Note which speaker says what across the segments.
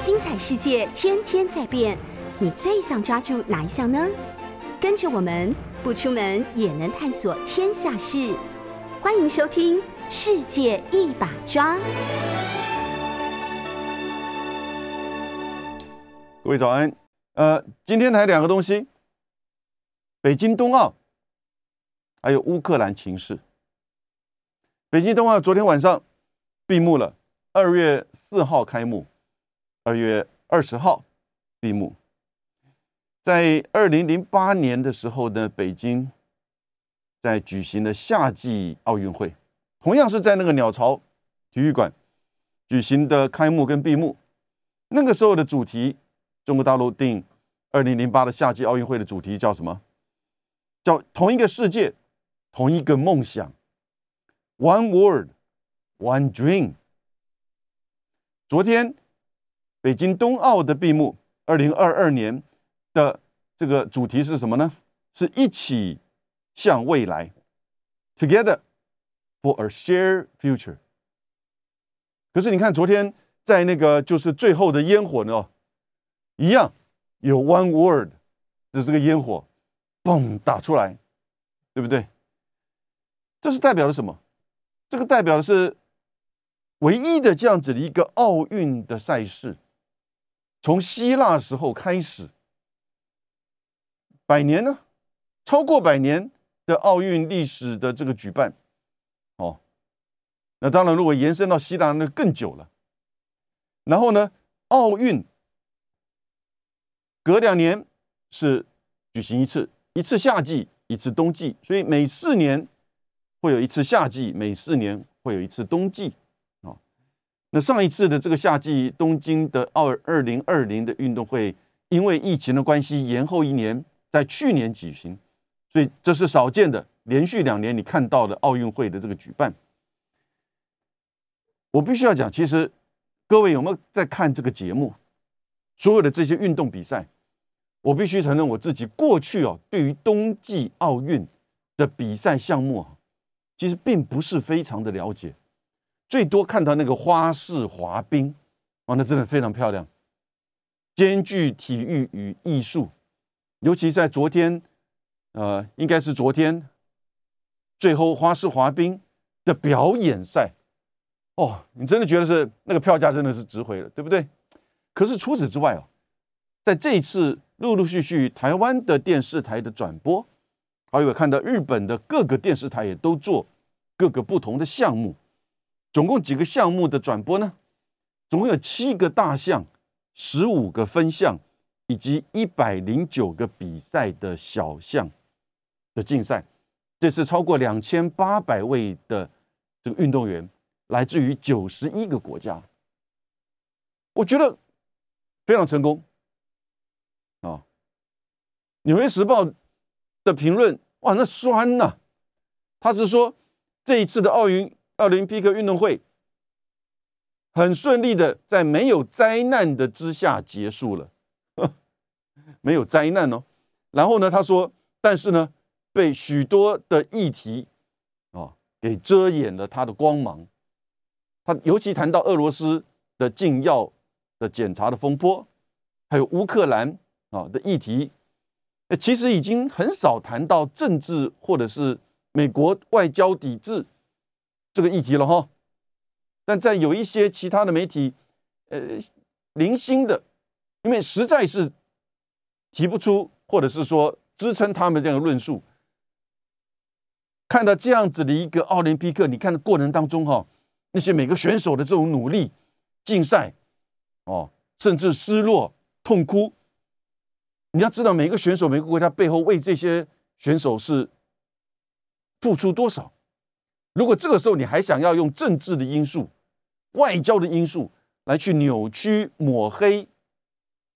Speaker 1: 精彩世界天天在变，你最想抓住哪一项呢？跟着我们不出门也能探索天下事，欢迎收听《世界一把抓》。
Speaker 2: 各位早安，呃，今天谈两个东西：北京冬奥，还有乌克兰情势。北京冬奥昨天晚上闭幕了，二月四号开幕，二月二十号闭幕。在二零零八年的时候呢，北京在举行的夏季奥运会，同样是在那个鸟巢体育馆举行的开幕跟闭幕。那个时候的主题，中国大陆定二零零八的夏季奥运会的主题叫什么？叫同一个世界，同一个梦想。One World, One dream。昨天北京冬奥的闭幕，二零二二年的这个主题是什么呢？是一起向未来，Together for a shared future。可是你看，昨天在那个就是最后的烟火呢，一样有 one word 的这个烟火，嘣打出来，对不对？这是代表了什么？这个代表的是唯一的这样子的一个奥运的赛事，从希腊时候开始，百年呢，超过百年的奥运历史的这个举办，哦，那当然如果延伸到希腊，那更久了。然后呢，奥运隔两年是举行一次，一次夏季，一次冬季，所以每四年。会有一次夏季，每四年会有一次冬季，那上一次的这个夏季东京的奥二零二零的运动会，因为疫情的关系延后一年，在去年举行，所以这是少见的连续两年你看到的奥运会的这个举办。我必须要讲，其实各位有没有在看这个节目？所有的这些运动比赛，我必须承认我自己过去哦，对于冬季奥运的比赛项目啊。其实并不是非常的了解，最多看到那个花式滑冰，哇，那真的非常漂亮，兼具体育与艺术。尤其在昨天，呃，应该是昨天，最后花式滑冰的表演赛，哦，你真的觉得是那个票价真的是值回了，对不对？可是除此之外哦，在这一次陆陆续续台湾的电视台的转播。还有看到日本的各个电视台也都做各个不同的项目，总共几个项目的转播呢？总共有七个大项，十五个分项，以及一百零九个比赛的小项的竞赛。这次超过两千八百位的这个运动员，来自于九十一个国家，我觉得非常成功啊！《纽约时报》。的评论哇，那酸呐！他是说这一次的奥运奥林匹克运动会很顺利的，在没有灾难的之下结束了，没有灾难哦。然后呢，他说，但是呢，被许多的议题啊给遮掩了他的光芒。他尤其谈到俄罗斯的禁药的检查的风波，还有乌克兰啊的议题。其实已经很少谈到政治或者是美国外交抵制这个议题了哈，但在有一些其他的媒体，呃，零星的，因为实在是提不出，或者是说支撑他们这样的论述。看到这样子的一个奥林匹克，你看的过程当中哈，那些每个选手的这种努力、竞赛，哦，甚至失落、痛哭。你要知道，每个选手、每个国家背后为这些选手是付出多少。如果这个时候你还想要用政治的因素、外交的因素来去扭曲、抹黑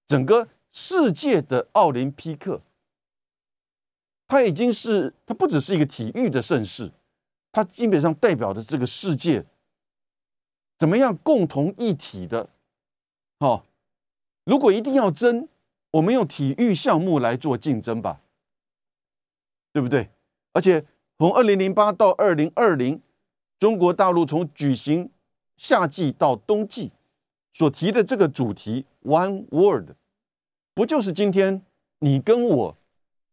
Speaker 2: 整个世界的奥林匹克，它已经是它不只是一个体育的盛事，它基本上代表的这个世界怎么样共同一体的。好，如果一定要争。我们用体育项目来做竞争吧，对不对？而且从二零零八到二零二零，中国大陆从举行夏季到冬季，所提的这个主题 “One World”，不就是今天你跟我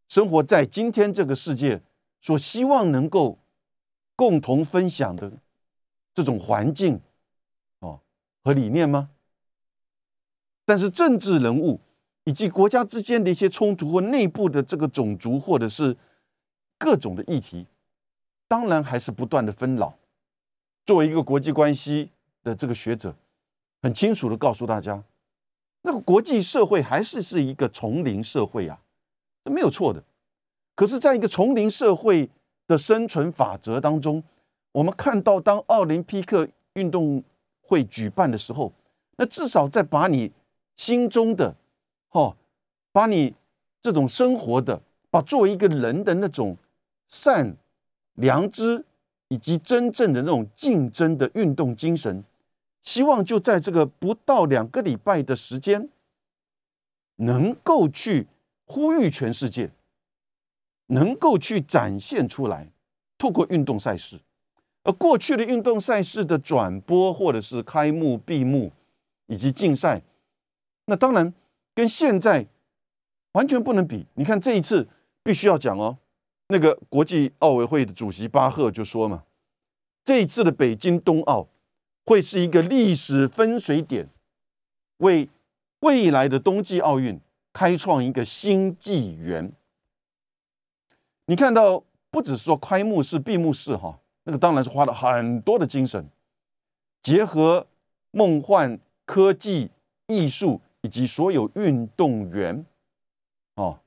Speaker 2: 生活在今天这个世界所希望能够共同分享的这种环境哦和理念吗？但是政治人物以及国家之间的一些冲突或内部的这个种族或者是各种的议题，当然还是不断的纷扰。作为一个国际关系的这个学者，很清楚的告诉大家，那个国际社会还是是一个丛林社会啊，这没有错的。可是，在一个丛林社会的生存法则当中，我们看到，当奥林匹克运动会举办的时候，那至少在把你心中的，哦，把你这种生活的，把作为一个人的那种善良知。以及真正的那种竞争的运动精神，希望就在这个不到两个礼拜的时间，能够去呼吁全世界，能够去展现出来，透过运动赛事，而过去的运动赛事的转播或者是开幕、闭幕以及竞赛，那当然跟现在完全不能比。你看这一次必须要讲哦。那个国际奥委会的主席巴赫就说嘛，这一次的北京冬奥会是一个历史分水点，为未来的冬季奥运开创一个新纪元。你看到，不只是说开幕式、闭幕式哈，那个当然是花了很多的精神，结合梦幻、科技、艺术以及所有运动员，哦，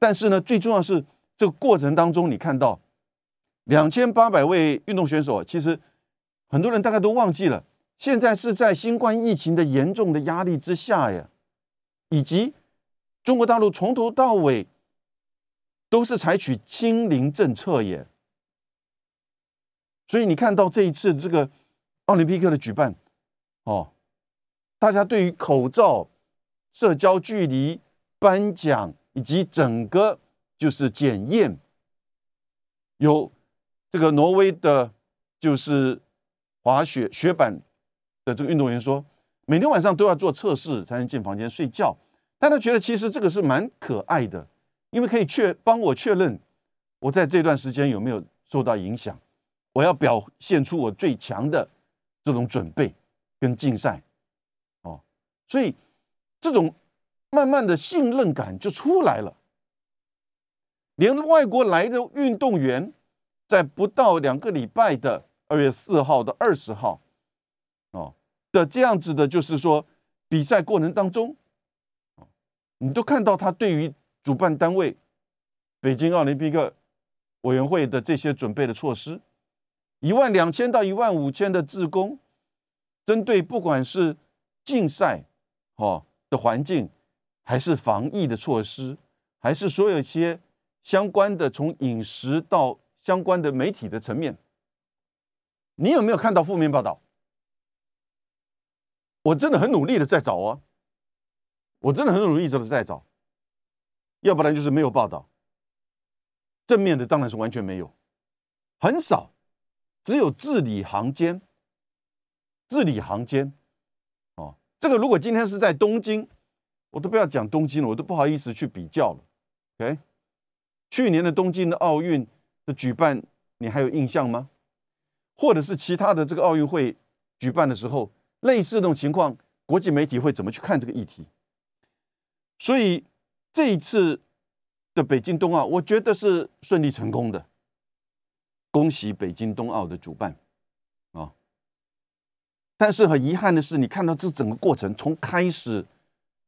Speaker 2: 但是呢，最重要是。这个过程当中，你看到两千八百位运动选手，其实很多人大概都忘记了，现在是在新冠疫情的严重的压力之下呀，以及中国大陆从头到尾都是采取清零政策耶，所以你看到这一次这个奥林匹克的举办，哦，大家对于口罩、社交距离、颁奖以及整个。就是检验，有这个挪威的，就是滑雪雪板的这个运动员说，每天晚上都要做测试才能进房间睡觉。但他觉得其实这个是蛮可爱的，因为可以确帮我确认我在这段时间有没有受到影响。我要表现出我最强的这种准备跟竞赛哦，所以这种慢慢的信任感就出来了。连外国来的运动员，在不到两个礼拜的二月四号到二十号，哦的这样子的，就是说比赛过程当中，你都看到他对于主办单位北京奥林匹克委员会的这些准备的措施，一万两千到一万五千的自工，针对不管是竞赛哦的环境，还是防疫的措施，还是所有一些。相关的从饮食到相关的媒体的层面，你有没有看到负面报道？我真的很努力的在找啊，我真的很努力的在找，要不然就是没有报道。正面的当然是完全没有，很少，只有字里行间，字里行间。哦，这个如果今天是在东京，我都不要讲东京了，我都不好意思去比较了。OK。去年的东京的奥运的举办，你还有印象吗？或者是其他的这个奥运会举办的时候，类似这种情况，国际媒体会怎么去看这个议题？所以这一次的北京冬奥，我觉得是顺利成功的，恭喜北京冬奥的主办啊！但是很遗憾的是，你看到这整个过程，从开始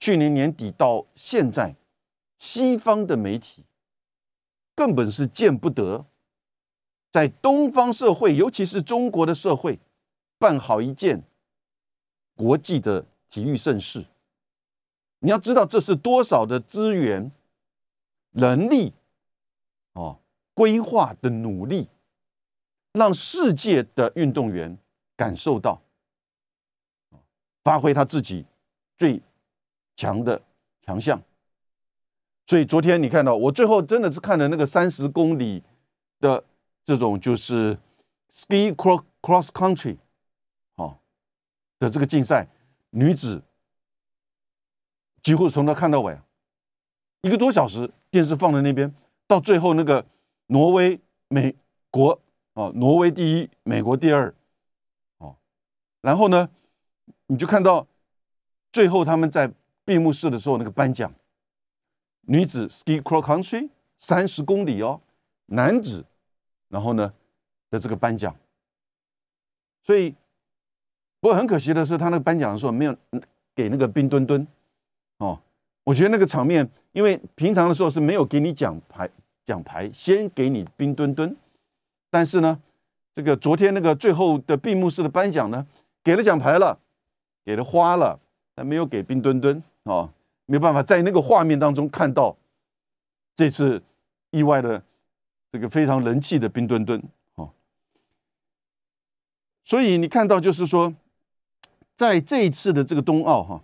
Speaker 2: 去年年底到现在，西方的媒体。根本是见不得，在东方社会，尤其是中国的社会，办好一件国际的体育盛事。你要知道，这是多少的资源、能力、哦，规划的努力，让世界的运动员感受到，发挥他自己最强的强项。所以昨天你看到我最后真的是看了那个三十公里的这种就是 ski cross cross country，哦，的这个竞赛，女子几乎从头看到尾，一个多小时，电视放在那边，到最后那个挪威、美国啊，挪威第一，美国第二，哦，然后呢，你就看到最后他们在闭幕式的时候那个颁奖，女子 ski cross country 三十公里哦，男子，然后呢的这个颁奖，所以。不过很可惜的是，他那个颁奖的时候没有给那个冰墩墩哦。我觉得那个场面，因为平常的时候是没有给你奖牌，奖牌先给你冰墩墩。但是呢，这个昨天那个最后的闭幕式的颁奖呢，给了奖牌了，给了花了，但没有给冰墩墩哦。没有办法在那个画面当中看到这次意外的这个非常人气的冰墩墩哦。所以你看到就是说。在这一次的这个冬奥哈，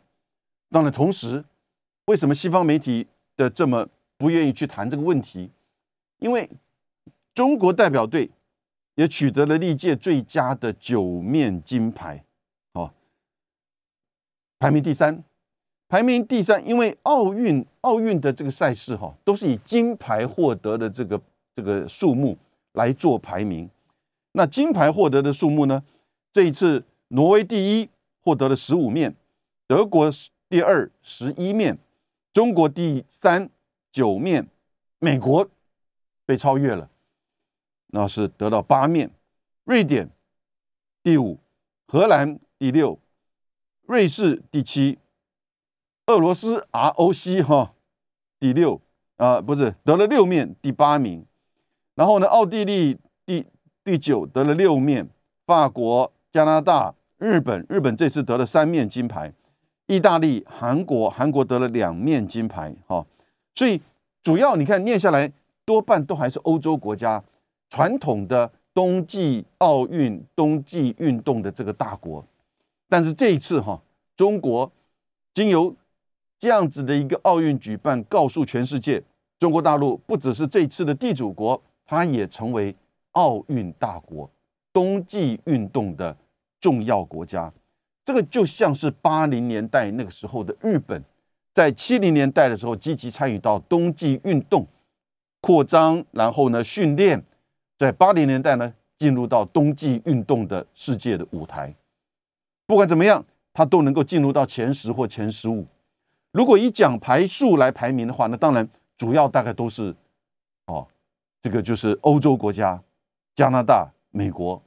Speaker 2: 当然同时，为什么西方媒体的这么不愿意去谈这个问题？因为中国代表队也取得了历届最佳的九面金牌，哦，排名第三，排名第三。因为奥运奥运的这个赛事哈，都是以金牌获得的这个这个数目来做排名。那金牌获得的数目呢？这一次挪威第一。获得了十五面，德国第二十一面，中国第三九面，美国被超越了，那是得到八面，瑞典第五，荷兰第六，瑞士第七，俄罗斯 ROC 哈第六啊不是得了六面第八名，然后呢奥地利第第九得了六面，法国加拿大。日本，日本这次得了三面金牌；意大利、韩国，韩国得了两面金牌。哈，所以主要你看念下来，多半都还是欧洲国家传统的冬季奥运、冬季运动的这个大国。但是这一次哈，中国经由这样子的一个奥运举办，告诉全世界，中国大陆不只是这次的地主国，它也成为奥运大国，冬季运动的。重要国家，这个就像是八零年代那个时候的日本，在七零年代的时候积极参与到冬季运动扩张，然后呢训练，在八零年代呢进入到冬季运动的世界的舞台。不管怎么样，它都能够进入到前十或前十五。如果以奖牌数来排名的话，那当然主要大概都是哦，这个就是欧洲国家，加拿大、美国。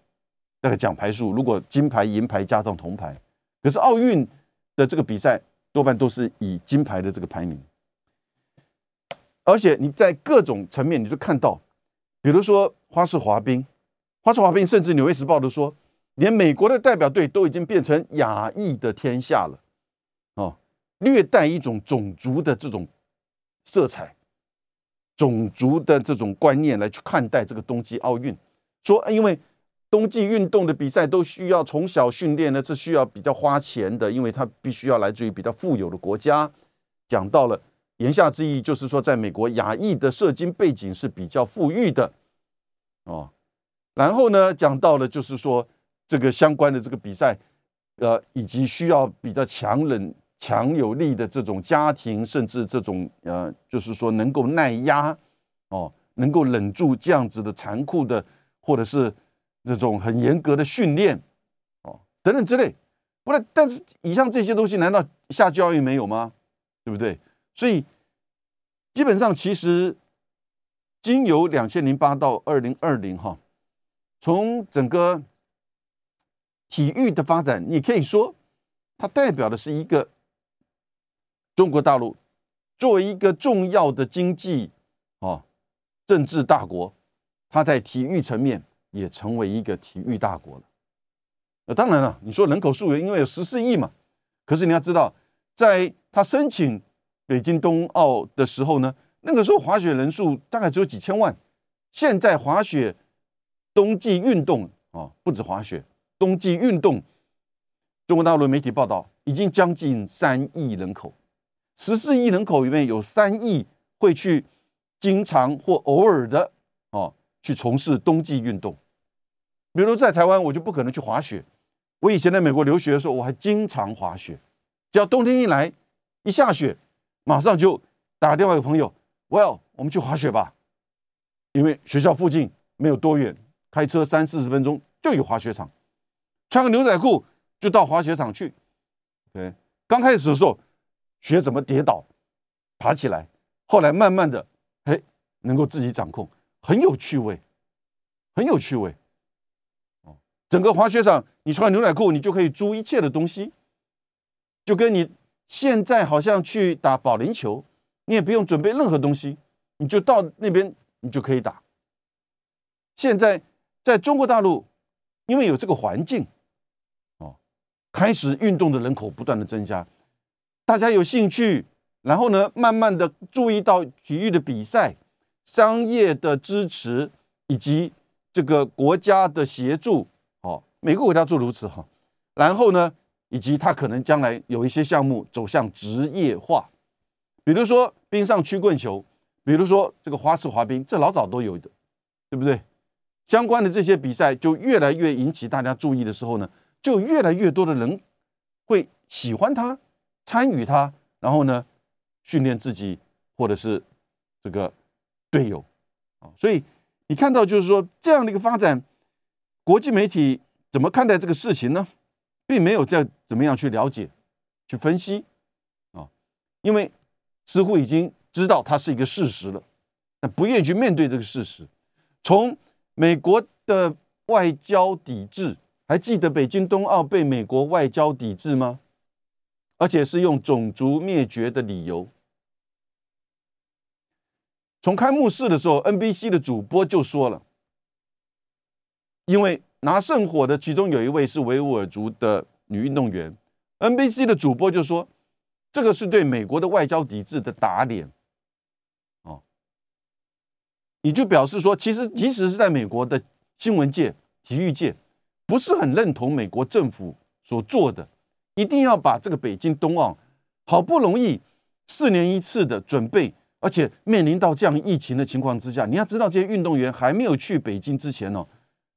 Speaker 2: 那个奖牌数，如果金牌、银牌加上铜牌，可是奥运的这个比赛多半都是以金牌的这个排名，而且你在各种层面，你就看到，比如说花式滑冰，花式滑冰，甚至《纽约时报》都说，连美国的代表队都已经变成亚裔的天下了，略带一种种族的这种色彩，种族的这种观念来去看待这个冬季奥运，说因为。冬季运动的比赛都需要从小训练呢，是需要比较花钱的，因为它必须要来自于比较富有的国家。讲到了言下之意，就是说，在美国亚裔的社经背景是比较富裕的哦。然后呢，讲到了就是说，这个相关的这个比赛，呃，以及需要比较强忍、强有力的这种家庭，甚至这种呃，就是说能够耐压哦，能够忍住这样子的残酷的，或者是。这种很严格的训练，哦，等等之类，不然，但是以上这些东西难道夏季奥运没有吗？对不对？所以基本上，其实经由两千零八到二零二零哈，从整个体育的发展，你可以说它代表的是一个中国大陆作为一个重要的经济啊政治大国，它在体育层面。也成为一个体育大国了。那当然了，你说人口数因为有十四亿嘛，可是你要知道，在他申请北京冬奥的时候呢，那个时候滑雪人数大概只有几千万。现在滑雪冬季运动啊，不止滑雪，冬季运动，中国大陆媒体报道已经将近三亿人口，十四亿人口里面有三亿会去经常或偶尔的哦。去从事冬季运动，比如在台湾，我就不可能去滑雪。我以前在美国留学的时候，我还经常滑雪，只要冬天一来，一下雪，马上就打电话给朋友，Well，我们去滑雪吧，因为学校附近没有多远，开车三四十分钟就有滑雪场，穿个牛仔裤就到滑雪场去。对，刚开始的时候学怎么跌倒、爬起来，后来慢慢的，哎，能够自己掌控，很有趣味，很有趣味。哦，整个滑雪场，你穿牛仔裤，你就可以租一切的东西。就跟你现在好像去打保龄球，你也不用准备任何东西，你就到那边你就可以打。现在在中国大陆，因为有这个环境，哦，开始运动的人口不断的增加，大家有兴趣，然后呢，慢慢的注意到体育的比赛、商业的支持以及这个国家的协助，哦，每个国家都如此哈，然后呢。以及他可能将来有一些项目走向职业化，比如说冰上曲棍球，比如说这个花式滑冰，这老早都有的，对不对？相关的这些比赛就越来越引起大家注意的时候呢，就越来越多的人会喜欢它、参与它，然后呢，训练自己或者是这个队友啊。所以你看到就是说这样的一个发展，国际媒体怎么看待这个事情呢？并没有在怎么样去了解、去分析啊，因为似乎已经知道它是一个事实了，但不愿意去面对这个事实。从美国的外交抵制，还记得北京冬奥被美国外交抵制吗？而且是用种族灭绝的理由。从开幕式的时候，NBC 的主播就说了，因为。拿圣火的其中有一位是维吾尔族的女运动员，NBC 的主播就说，这个是对美国的外交抵制的打脸，哦，你就表示说，其实即使是在美国的新闻界、体育界，不是很认同美国政府所做的，一定要把这个北京冬奥好不容易四年一次的准备，而且面临到这样疫情的情况之下，你要知道这些运动员还没有去北京之前哦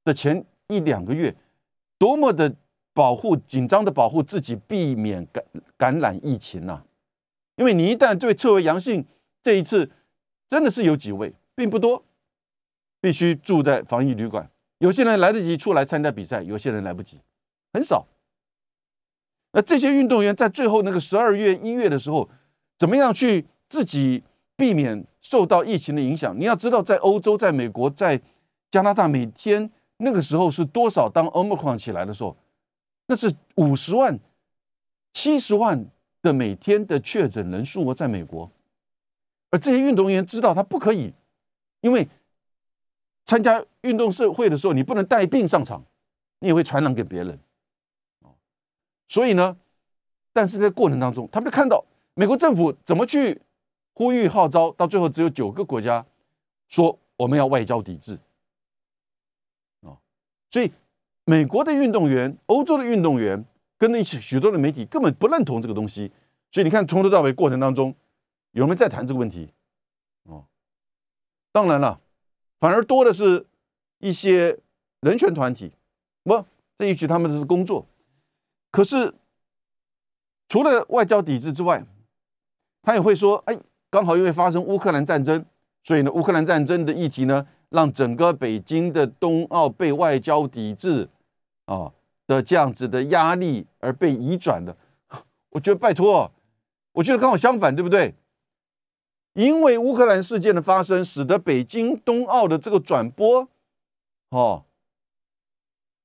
Speaker 2: 的前。一两个月，多么的保护紧张的保护自己，避免感感染疫情呐！因为你一旦对测为阳性，这一次真的是有几位，并不多，必须住在防疫旅馆。有些人来得及出来参加比赛，有些人来不及，很少。那这些运动员在最后那个十二月、一月的时候，怎么样去自己避免受到疫情的影响？你要知道，在欧洲、在美国、在加拿大，每天。那个时候是多少？当 Omicron 起来的时候，那是五十万、七十万的每天的确诊人数哦，在美国。而这些运动员知道他不可以，因为参加运动社会的时候，你不能带病上场，你也会传染给别人。所以呢，但是在过程当中，他们就看到美国政府怎么去呼吁号召，到最后只有九个国家说我们要外交抵制啊。所以，美国的运动员、欧洲的运动员跟那些许多的媒体根本不认同这个东西。所以你看，从头到尾过程当中，有没有在谈这个问题？哦，当然了，反而多的是一些人权团体。不，这也许他们的是工作。可是，除了外交抵制之外，他也会说：“哎，刚好因为发生乌克兰战争，所以呢，乌克兰战争的议题呢。”让整个北京的冬奥被外交抵制啊的这样子的压力而被移转的，我觉得拜托，我觉得刚好相反，对不对？因为乌克兰事件的发生，使得北京冬奥的这个转播哦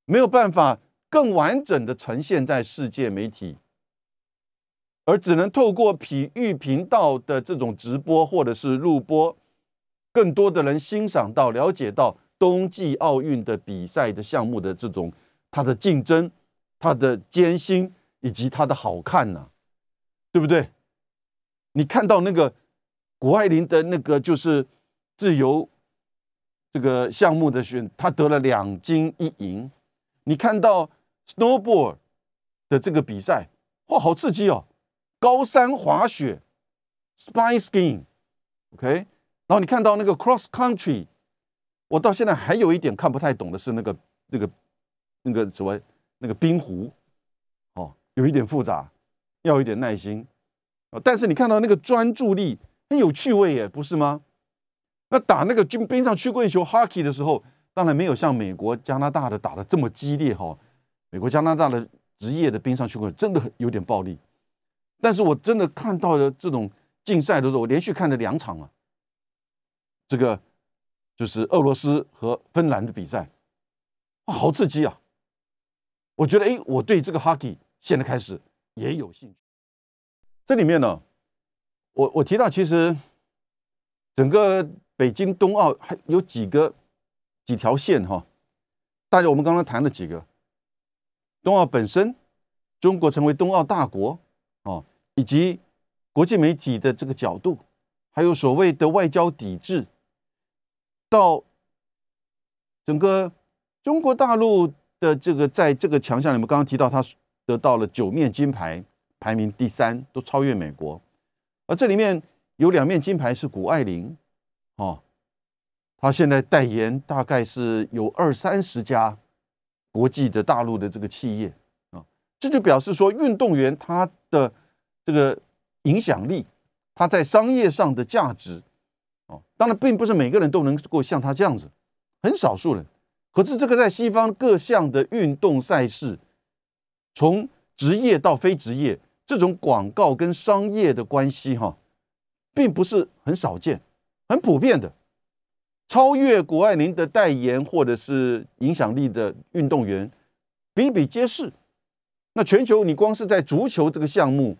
Speaker 2: 没有办法更完整的呈现在世界媒体，而只能透过体育频道的这种直播或者是录播。更多的人欣赏到、了解到冬季奥运的比赛的项目的这种它的竞争、它的艰辛以及它的好看呢，对不对？你看到那个谷爱凌的那个就是自由这个项目的选，他得了两金一银。你看到 snowboard 的这个比赛，哇，好刺激哦！高山滑雪，spy skiing，OK。然后你看到那个 cross country，我到现在还有一点看不太懂的是那个那个那个什么那个冰壶，哦，有一点复杂，要一点耐心啊。但是你看到那个专注力很有趣味耶，不是吗？那打那个军冰上曲棍球 hockey 的时候，当然没有像美国、加拿大的打的这么激烈哈。美国、加拿大的职业的冰上曲棍真的有点暴力。但是我真的看到了这种竞赛的时候，我连续看了两场啊。这个就是俄罗斯和芬兰的比赛，好刺激啊！我觉得，哎，我对这个 hockey 现在开始也有兴趣。这里面呢，我我提到，其实整个北京冬奥还有几个几条线哈。大家我们刚刚谈了几个，冬奥本身，中国成为冬奥大国哦，以及国际媒体的这个角度，还有所谓的外交抵制。到整个中国大陆的这个在这个强项里面，刚刚提到他得到了九面金牌，排名第三，都超越美国。而这里面有两面金牌是谷爱凌，哦，他现在代言大概是有二三十家国际的大陆的这个企业啊，这就表示说运动员他的这个影响力，他在商业上的价值。哦，当然，并不是每个人都能够像他这样子，很少数人。可是，这个在西方各项的运动赛事，从职业到非职业，这种广告跟商业的关系，哈，并不是很少见，很普遍的。超越谷爱凌的代言或者是影响力的运动员比比皆是。那全球，你光是在足球这个项目，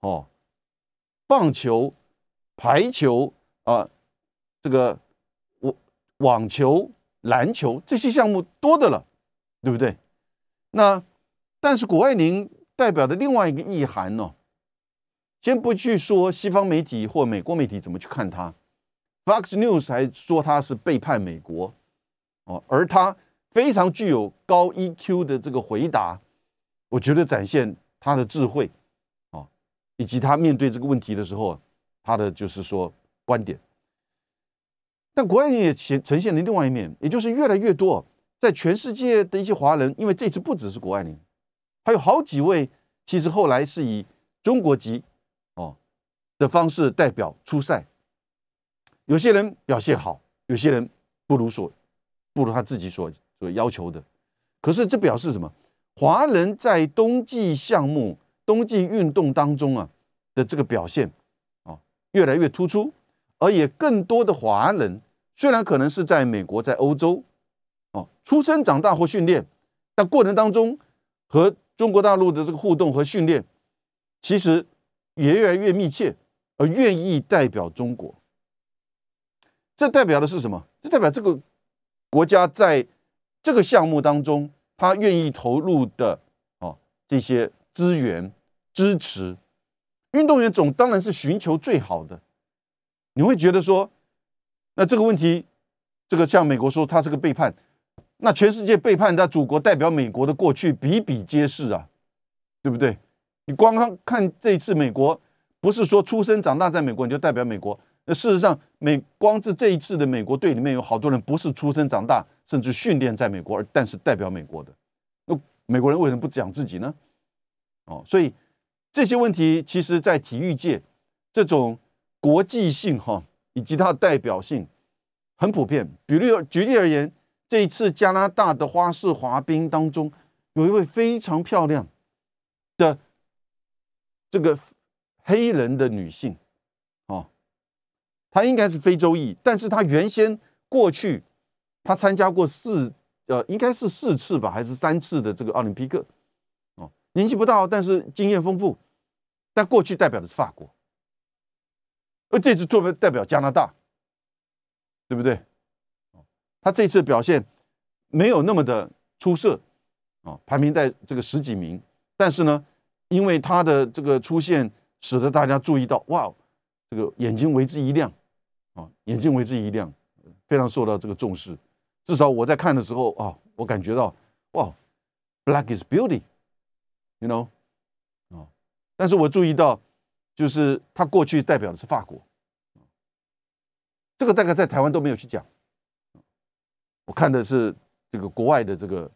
Speaker 2: 哦，棒球、排球。啊，这个网网球、篮球这些项目多的了，对不对？那但是谷爱凌代表的另外一个意涵呢？先不去说西方媒体或美国媒体怎么去看他，Fox News 还说他是背叛美国哦，而他非常具有高 EQ 的这个回答，我觉得展现他的智慧哦，以及他面对这个问题的时候，他的就是说。观点，但国外人也显呈现了另外一面，也就是越来越多在全世界的一些华人，因为这次不只是国外人，还有好几位，其实后来是以中国籍哦的方式代表出赛，有些人表现好，有些人不如所不如他自己所所要求的，可是这表示什么？华人在冬季项目、冬季运动当中啊的这个表现啊越来越突出。而也更多的华人，虽然可能是在美国、在欧洲，哦，出生、长大或训练，但过程当中和中国大陆的这个互动和训练，其实也越来越密切，而愿意代表中国。这代表的是什么？这代表这个国家在这个项目当中，他愿意投入的哦这些资源支持运动员，总当然是寻求最好的。你会觉得说，那这个问题，这个像美国说他是个背叛，那全世界背叛他祖国代表美国的过去比比皆是啊，对不对？你光看看这一次美国，不是说出生长大在美国你就代表美国，那事实上美光是这一次的美国队里面有好多人不是出生长大，甚至训练在美国，而但是代表美国的，那美国人为什么不讲自己呢？哦，所以这些问题其实在体育界这种。国际性哈，以及它的代表性很普遍。比如举例而言，这一次加拿大的花式滑冰当中，有一位非常漂亮的这个黑人的女性，他应该是非洲裔，但是他原先过去他参加过四呃，应该是四次吧，还是三次的这个奥林匹克，哦，年纪不大，但是经验丰富，但过去代表的是法国。而这次作为代表加拿大，对不对？他这次表现没有那么的出色啊，排名在这个十几名。但是呢，因为他的这个出现，使得大家注意到，哇，这个眼睛为之一亮啊，眼睛为之一亮，非常受到这个重视。至少我在看的时候啊，我感觉到，哇，Black is beauty，you know，啊，但是我注意到。就是他过去代表的是法国，这个大概在台湾都没有去讲。我看的是这个国外的这个，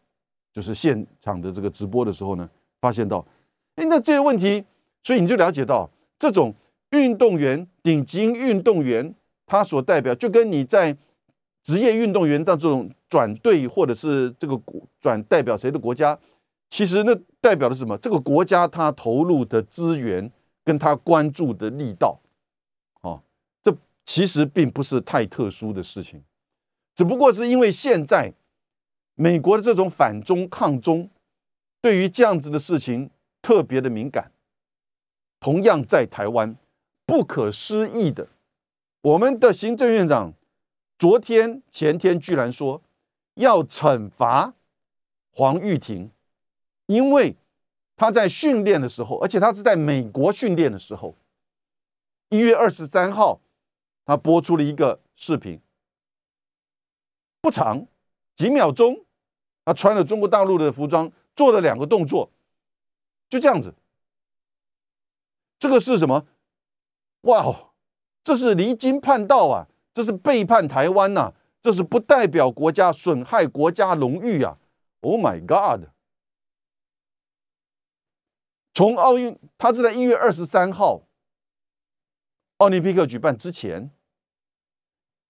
Speaker 2: 就是现场的这个直播的时候呢，发现到，哎，那这些问题所以你就了解到这种运动员、顶级运动员，他所代表就跟你在职业运动员的这种转队或者是这个转代表谁的国家，其实那代表的是什么？这个国家他投入的资源跟他关注的力道，哦，这其实并不是太特殊的事情，只不过是因为现在美国的这种反中抗中，对于这样子的事情特别的敏感。同样在台湾，不可思议的，我们的行政院长昨天前天居然说要惩罚黄玉婷，因为他在训练的时候，而且他是在美国训练的时候，一月二十三号，他播出了一个视频，不长，几秒钟，他穿了中国大陆的服装，做了两个动作，就这样子。这个是什么？哇哦，这是离经叛道啊！这是背叛台湾呐！这是不代表国家、损害国家荣誉啊！Oh my God！从奥运，他是在一月二十三号奥林匹克举办之前，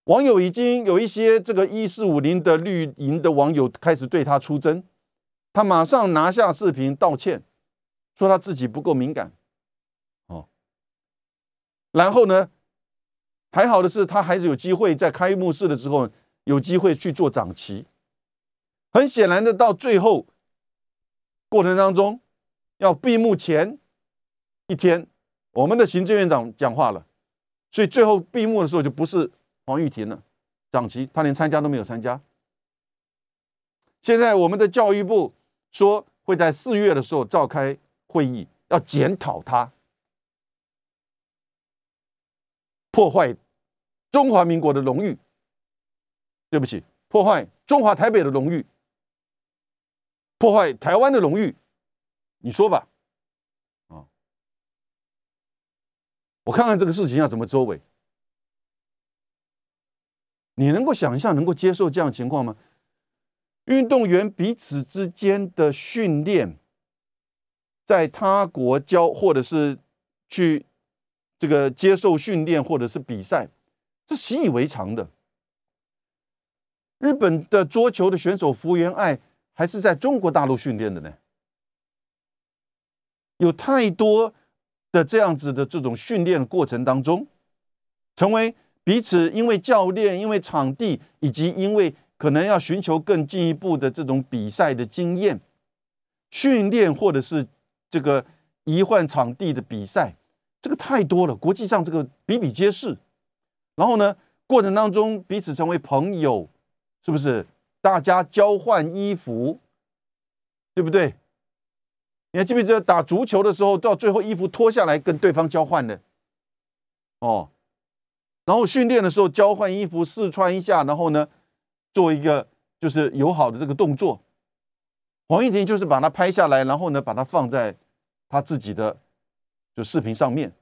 Speaker 2: 网友已经有一些这个一四五零的绿营的网友开始对他出征，他马上拿下视频道歉，说他自己不够敏感。哦然后呢？还好的是，他还是有机会在开幕式的时候有机会去做掌旗。很显然的，到最后过程当中，要闭幕前一天，我们的行政院长讲话了，所以最后闭幕的时候就不是黄玉婷了，掌旗他连参加都没有参加。现在我们的教育部说会在四月的时候召开会议，要检讨他。破坏中华民国的荣誉，对不起，破坏中华台北的荣誉，破坏台湾的荣誉，你说吧，啊，我看看这个事情要怎么收尾。你能够想象、能够接受这样的情况吗？运动员彼此之间的训练，在他国教或者是去。这个接受训练或者是比赛，是习以为常的。日本的桌球的选手福原爱还是在中国大陆训练的呢。有太多的这样子的这种训练过程当中，成为彼此因为教练、因为场地，以及因为可能要寻求更进一步的这种比赛的经验、训练，或者是这个移换场地的比赛。这个太多了，国际上这个比比皆是。然后呢，过程当中彼此成为朋友，是不是？大家交换衣服，对不对？你还记不记得打足球的时候，到最后衣服脱下来跟对方交换的？哦，然后训练的时候交换衣服试穿一下，然后呢，做一个就是友好的这个动作。黄玉婷就是把它拍下来，然后呢，把它放在他自己的。就视频上面，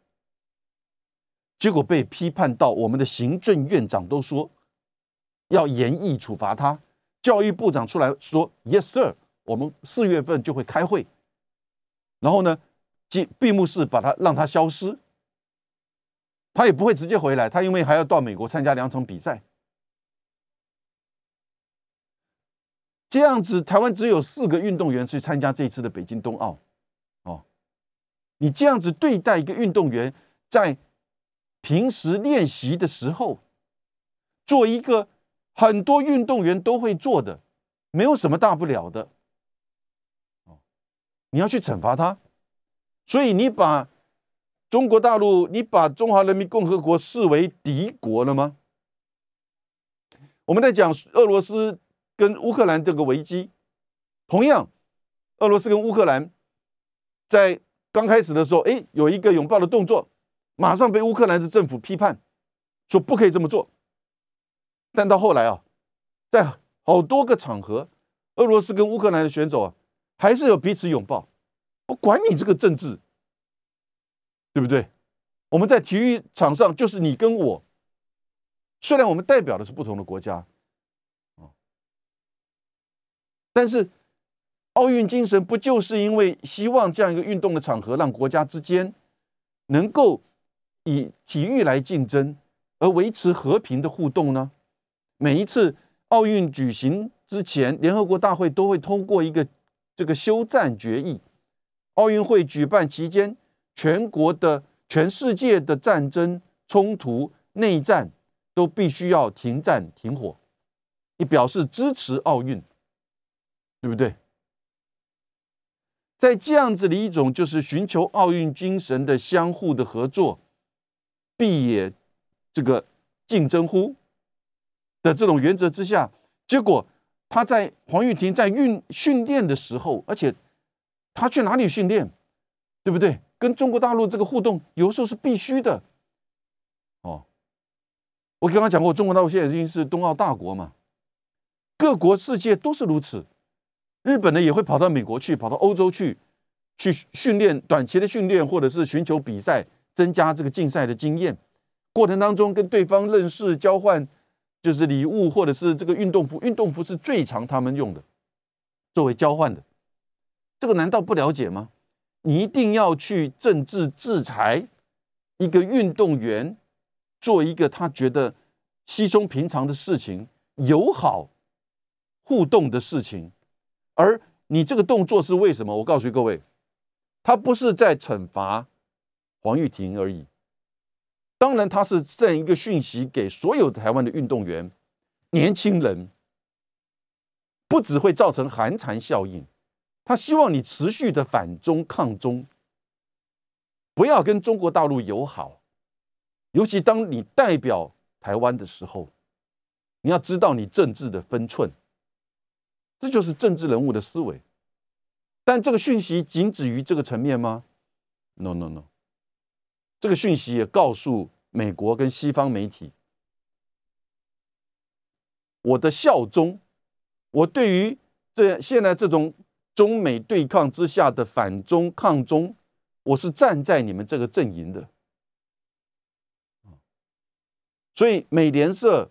Speaker 2: 结果被批判到我们的行政院长都说要严厉处罚他，教育部长出来说 “Yes, sir”，我们四月份就会开会，然后呢，闭闭幕式把他让他消失，他也不会直接回来，他因为还要到美国参加两场比赛，这样子台湾只有四个运动员去参加这一次的北京冬奥。哦你这样子对待一个运动员，在平时练习的时候，做一个很多运动员都会做的，没有什么大不了的。你要去惩罚他，所以你把中国大陆，你把中华人民共和国视为敌国了吗？我们在讲俄罗斯跟乌克兰这个危机，同样，俄罗斯跟乌克兰在。刚开始的时候，哎，有一个拥抱的动作，马上被乌克兰的政府批判，说不可以这么做。但到后来啊，在好多个场合，俄罗斯跟乌克兰的选手啊，还是有彼此拥抱。我管你这个政治，对不对？我们在体育场上就是你跟我，虽然我们代表的是不同的国家，但是。奥运精神不就是因为希望这样一个运动的场合，让国家之间能够以体育来竞争，而维持和平的互动呢？每一次奥运举行之前，联合国大会都会通过一个这个休战决议。奥运会举办期间，全国的、全世界的战争冲突、内战都必须要停战停火，以表示支持奥运，对不对？在这样子的一种就是寻求奥运精神的相互的合作，必也这个竞争乎的这种原则之下，结果他在黄玉婷在运训练的时候，而且他去哪里训练，对不对？跟中国大陆这个互动，有时候是必须的。哦，我刚刚讲过，中国大陆现在已经是冬奥大国嘛，各国世界都是如此。日本呢也会跑到美国去，跑到欧洲去，去训练短期的训练，或者是寻求比赛，增加这个竞赛的经验。过程当中跟对方认识、交换，就是礼物或者是这个运动服。运动服是最常他们用的，作为交换的。这个难道不了解吗？你一定要去政治制裁一个运动员，做一个他觉得稀松平常的事情，友好互动的事情。而你这个动作是为什么？我告诉各位，他不是在惩罚黄玉婷而已。当然，他是这样一个讯息给所有台湾的运动员、年轻人，不只会造成寒蝉效应，他希望你持续的反中抗中，不要跟中国大陆友好。尤其当你代表台湾的时候，你要知道你政治的分寸。这就是政治人物的思维，但这个讯息仅止于这个层面吗？No No No，这个讯息也告诉美国跟西方媒体，我的效忠，我对于这现在这种中美对抗之下的反中抗中，我是站在你们这个阵营的。所以美联社、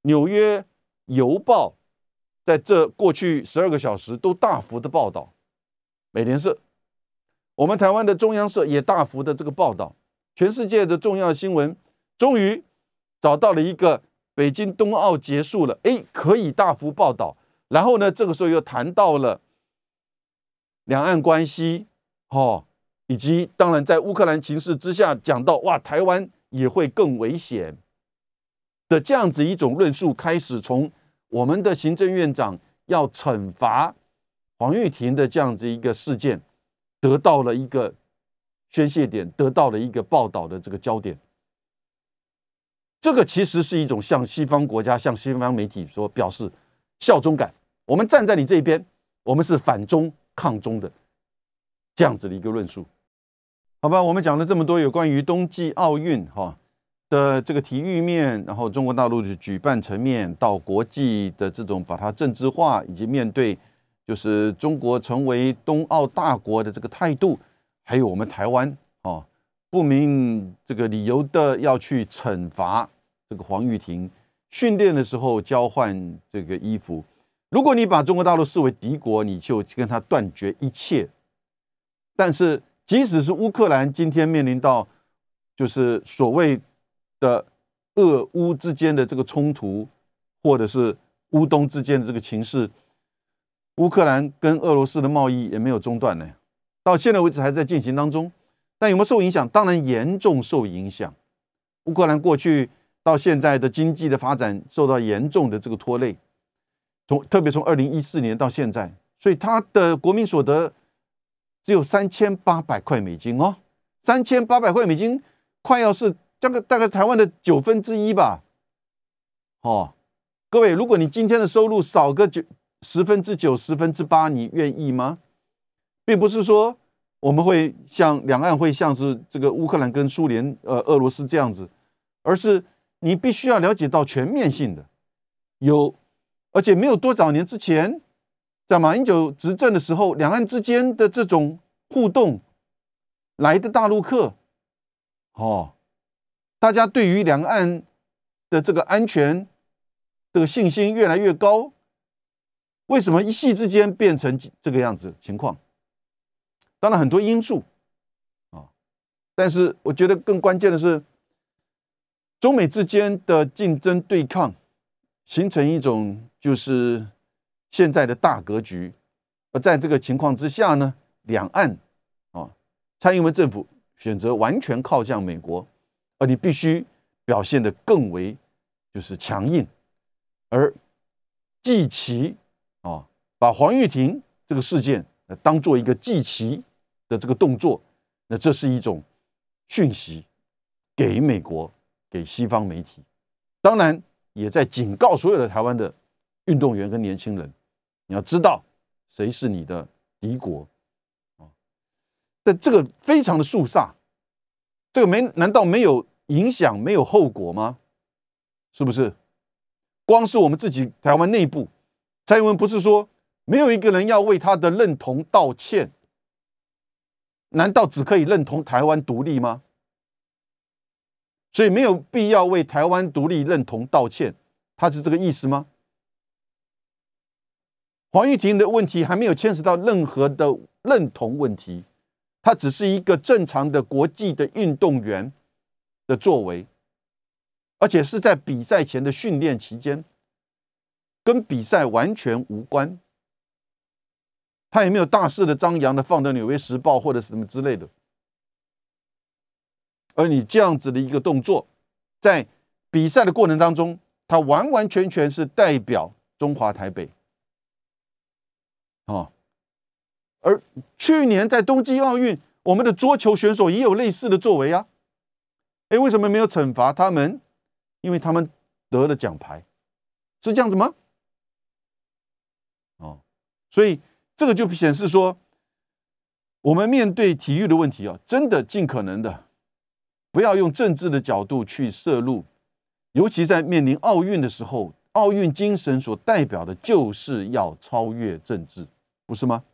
Speaker 2: 纽约邮报。在这过去十二个小时都大幅的报道，美联社，我们台湾的中央社也大幅的这个报道，全世界的重要新闻终于找到了一个北京冬奥结束了，哎，可以大幅报道。然后呢，这个时候又谈到了两岸关系，哦，以及当然在乌克兰情势之下，讲到哇，台湾也会更危险的这样子一种论述开始从。我们的行政院长要惩罚黄玉婷的这样子一个事件，得到了一个宣泄点，得到了一个报道的这个焦点。这个其实是一种向西方国家、向西方媒体说表示效忠感。我们站在你这边，我们是反中抗中的这样子的一个论述。好吧，我们讲了这么多有关于冬季奥运哈。的这个体育面，然后中国大陆的举办层面，到国际的这种把它政治化，以及面对就是中国成为冬奥大国的这个态度，还有我们台湾啊不明这个理由的要去惩罚这个黄玉婷训练的时候交换这个衣服，如果你把中国大陆视为敌国，你就跟他断绝一切。但是即使是乌克兰今天面临到就是所谓。的俄乌之间的这个冲突，或者是乌东之间的这个情势，乌克兰跟俄罗斯的贸易也没有中断呢，到现在为止还在进行当中。但有没有受影响？当然严重受影响。乌克兰过去到现在的经济的发展受到严重的这个拖累，从特别从二零一四年到现在，所以它的国民所得只有三千八百块美金哦，三千八百块美金快要是。这个大概台湾的九分之一吧，哦，各位，如果你今天的收入少个九十分之九、十分之八，你愿意吗？并不是说我们会像两岸会像是这个乌克兰跟苏联、呃俄罗斯这样子，而是你必须要了解到全面性的，有而且没有多少年之前，在马英九执政的时候，两岸之间的这种互动来的大陆客，哦。大家对于两岸的这个安全的信心越来越高，为什么一夕之间变成这个样子情况？当然很多因素啊，但是我觉得更关键的是，中美之间的竞争对抗，形成一种就是现在的大格局。而在这个情况之下呢，两岸啊，蔡英文政府选择完全靠向美国，而你必须表现的更为就是强硬，而季旗啊，把黄玉婷这个事件当做一个祭旗的这个动作，那这是一种。讯息给美国，给西方媒体，当然也在警告所有的台湾的运动员跟年轻人，你要知道谁是你的敌国啊！但这个非常的肃杀，这个没难道没有影响、没有后果吗？是不是？光是我们自己台湾内部，蔡英文不是说没有一个人要为他的认同道歉？难道只可以认同台湾独立吗？所以没有必要为台湾独立认同道歉，他是这个意思吗？黄玉婷的问题还没有牵涉到任何的认同问题，他只是一个正常的国际的运动员的作为，而且是在比赛前的训练期间，跟比赛完全无关。他也没有大肆的张扬的放到《纽约时报》或者什么之类的，而你这样子的一个动作，在比赛的过程当中，他完完全全是代表中华台北，啊，而去年在冬季奥运，我们的桌球选手也有类似的作为啊，哎，为什么没有惩罚他们？因为他们得了奖牌，是这样子吗？哦，所以。这个就显示说，我们面对体育的问题啊，真的尽可能的不要用政治的角度去摄入，尤其在面临奥运的时候，奥运精神所代表的就是要超越政治，不是吗？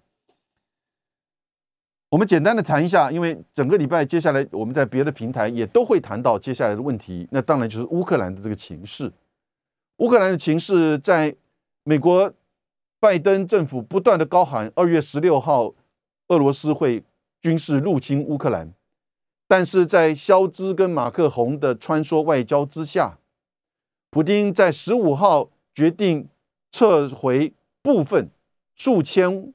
Speaker 2: 我们简单的谈一下，因为整个礼拜接下来我们在别的平台也都会谈到接下来的问题，那当然就是乌克兰的这个情势，乌克兰的情势在美国。拜登政府不断的高喊二月十六号俄罗斯会军事入侵乌克兰，但是在肖兹跟马克宏的穿梭外交之下，普京在十五号决定撤回部分数千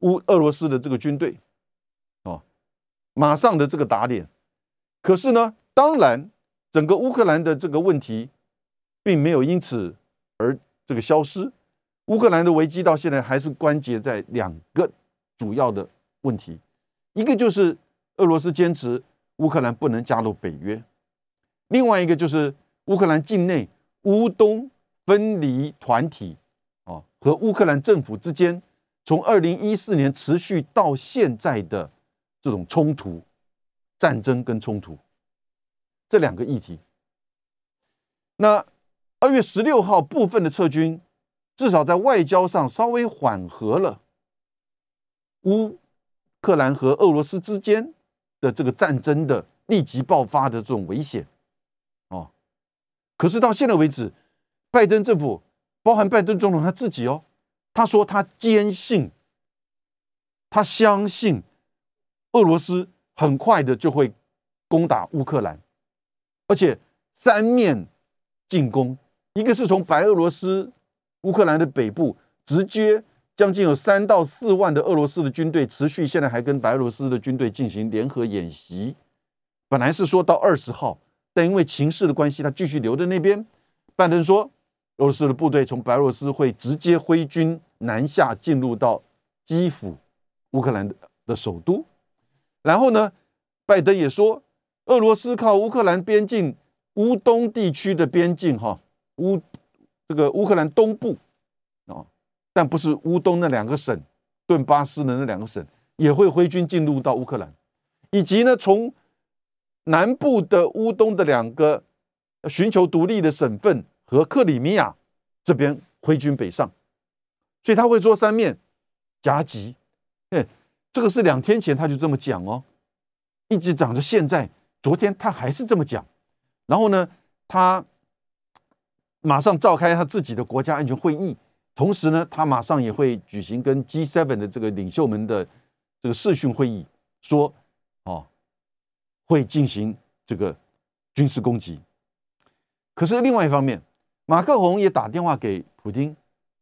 Speaker 2: 乌俄罗斯的这个军队，哦，马上的这个打脸。可是呢，当然整个乌克兰的这个问题并没有因此而这个消失。乌克兰的危机到现在还是关结在两个主要的问题，一个就是俄罗斯坚持乌克兰不能加入北约，另外一个就是乌克兰境内乌东分离团体啊和乌克兰政府之间从二零一四年持续到现在的这种冲突、战争跟冲突这两个议题。那二月十六号部分的撤军。至少在外交上稍微缓和了乌克兰和俄罗斯之间的这个战争的立即爆发的这种危险，哦，可是到现在为止，拜登政府，包含拜登总统他自己哦，他说他坚信，他相信俄罗斯很快的就会攻打乌克兰，而且三面进攻，一个是从白俄罗斯。乌克兰的北部直接将近有三到四万的俄罗斯的军队持续，现在还跟白俄罗斯的军队进行联合演习。本来是说到二十号，但因为情势的关系，他继续留在那边。拜登说，俄罗斯的部队从白俄罗斯会直接挥军南下，进入到基辅，乌克兰的的首都。然后呢，拜登也说，俄罗斯靠乌克兰边境乌东地区的边境，哈乌。这个乌克兰东部啊，但不是乌东那两个省，顿巴斯的那两个省也会挥军进入到乌克兰，以及呢，从南部的乌东的两个寻求独立的省份和克里米亚这边挥军北上，所以他会做三面夹击。哎，这个是两天前他就这么讲哦，一直讲到现在，昨天他还是这么讲，然后呢，他。马上召开他自己的国家安全会议，同时呢，他马上也会举行跟 G7 的这个领袖们的这个视讯会议，说，哦，会进行这个军事攻击。可是另外一方面，马克宏也打电话给普京，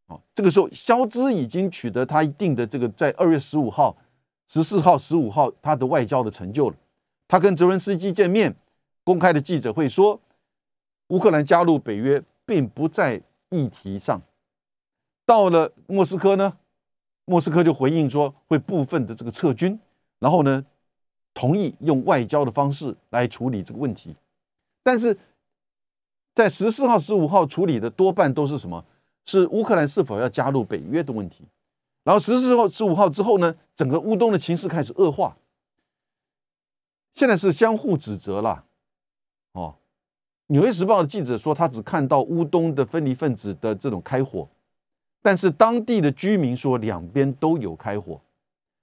Speaker 2: 哦，这个时候肖兹已经取得他一定的这个在二月十五号、十四号、十五号他的外交的成就了。他跟泽伦斯基见面，公开的记者会说，乌克兰加入北约并不在议题上。到了莫斯科呢，莫斯科就回应说会部分的这个撤军，然后呢，同意用外交的方式来处理这个问题。但是在十四号、十五号处理的多半都是什么？是乌克兰是否要加入北约的问题。然后十四号、十五号之后呢，整个乌东的情势开始恶化。现在是相互指责了，哦，《纽约时报》的记者说，他只看到乌东的分离分子的这种开火，但是当地的居民说，两边都有开火，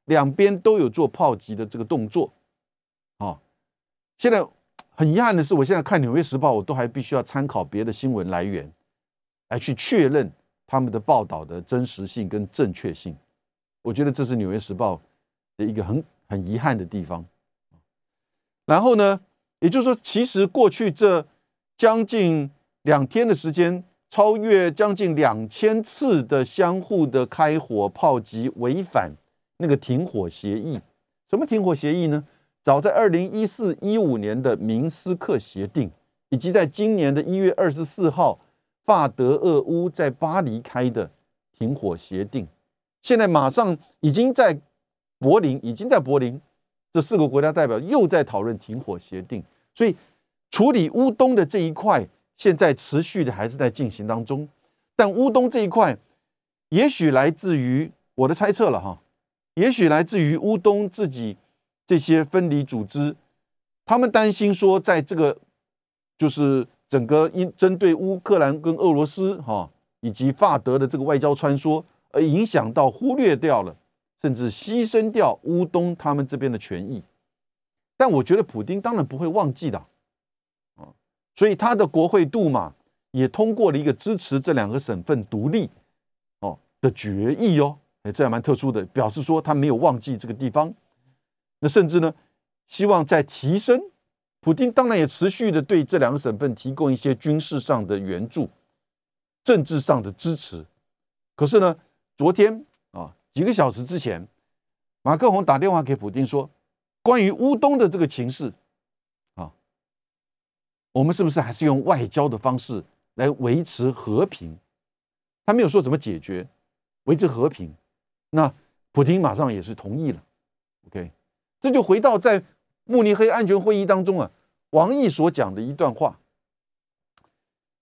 Speaker 2: 两边都有做炮击的这个动作，啊，现在很遗憾的是，我现在看《纽约时报》，我都还必须要参考别的新闻来源，来去确认他们的报道的真实性跟正确性。我觉得这是《纽约时报》的一个很很遗憾的地方。然后呢，也就是说，其实过去这将近两天的时间，超越将近两千次的相互的开火炮击，违反那个停火协议。什么停火协议呢？早在二零一四一五年的明斯克协定，以及在今年的一月二十四号法德俄乌在巴黎开的停火协定，现在马上已经在柏林，已经在柏林。这四个国家代表又在讨论停火协定，所以处理乌东的这一块，现在持续的还是在进行当中。但乌东这一块，也许来自于我的猜测了哈，也许来自于乌东自己这些分离组织，他们担心说，在这个就是整个因针对乌克兰跟俄罗斯哈以及法德的这个外交穿梭，而影响到忽略掉了。甚至牺牲掉乌东他们这边的权益，但我觉得普京当然不会忘记的，所以他的国会杜马也通过了一个支持这两个省份独立哦的决议哦，哎，这样蛮特殊的，表示说他没有忘记这个地方。那甚至呢，希望在提升，普京当然也持续的对这两个省份提供一些军事上的援助、政治上的支持。可是呢，昨天啊。几个小时之前，马克宏打电话给普京说：“关于乌东的这个情势，我们是不是还是用外交的方式来维持和平？”他没有说怎么解决，维持和平。那普京马上也是同意了。OK，这就回到在慕尼黑安全会议当中啊，王毅所讲的一段话：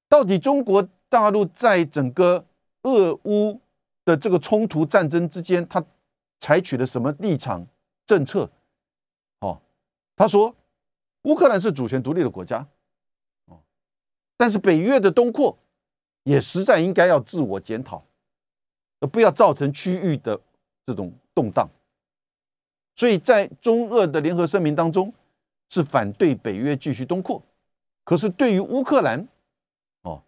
Speaker 2: 到底中国大陆在整个俄乌？的这个冲突战争之间，他采取了什么立场政策？哦，他说乌克兰是主权独立的国家，但是北约的东扩也实在应该要自我检讨，而不要造成区域的这种动荡。所以在中俄的联合声明当中，是反对北约继续东扩，可是对于乌克兰哦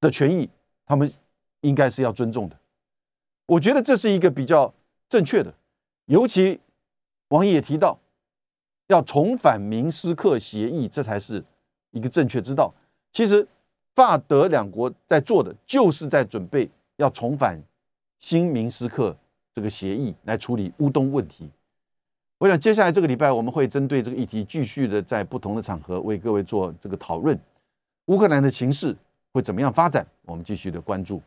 Speaker 2: 的权益，他们应该是要尊重的。我觉得这是一个比较正确的，尤其王毅也提到要重返明斯克协议，这才是一个正确之道。其实法德两国在做的，就是在准备要重返新明斯克这个协议来处理乌东问题。我想接下来这个礼拜我们会针对这个议题继续的在不同的场合为各位做这个讨论，乌克兰的形势会怎么样发展，我们继续的关注。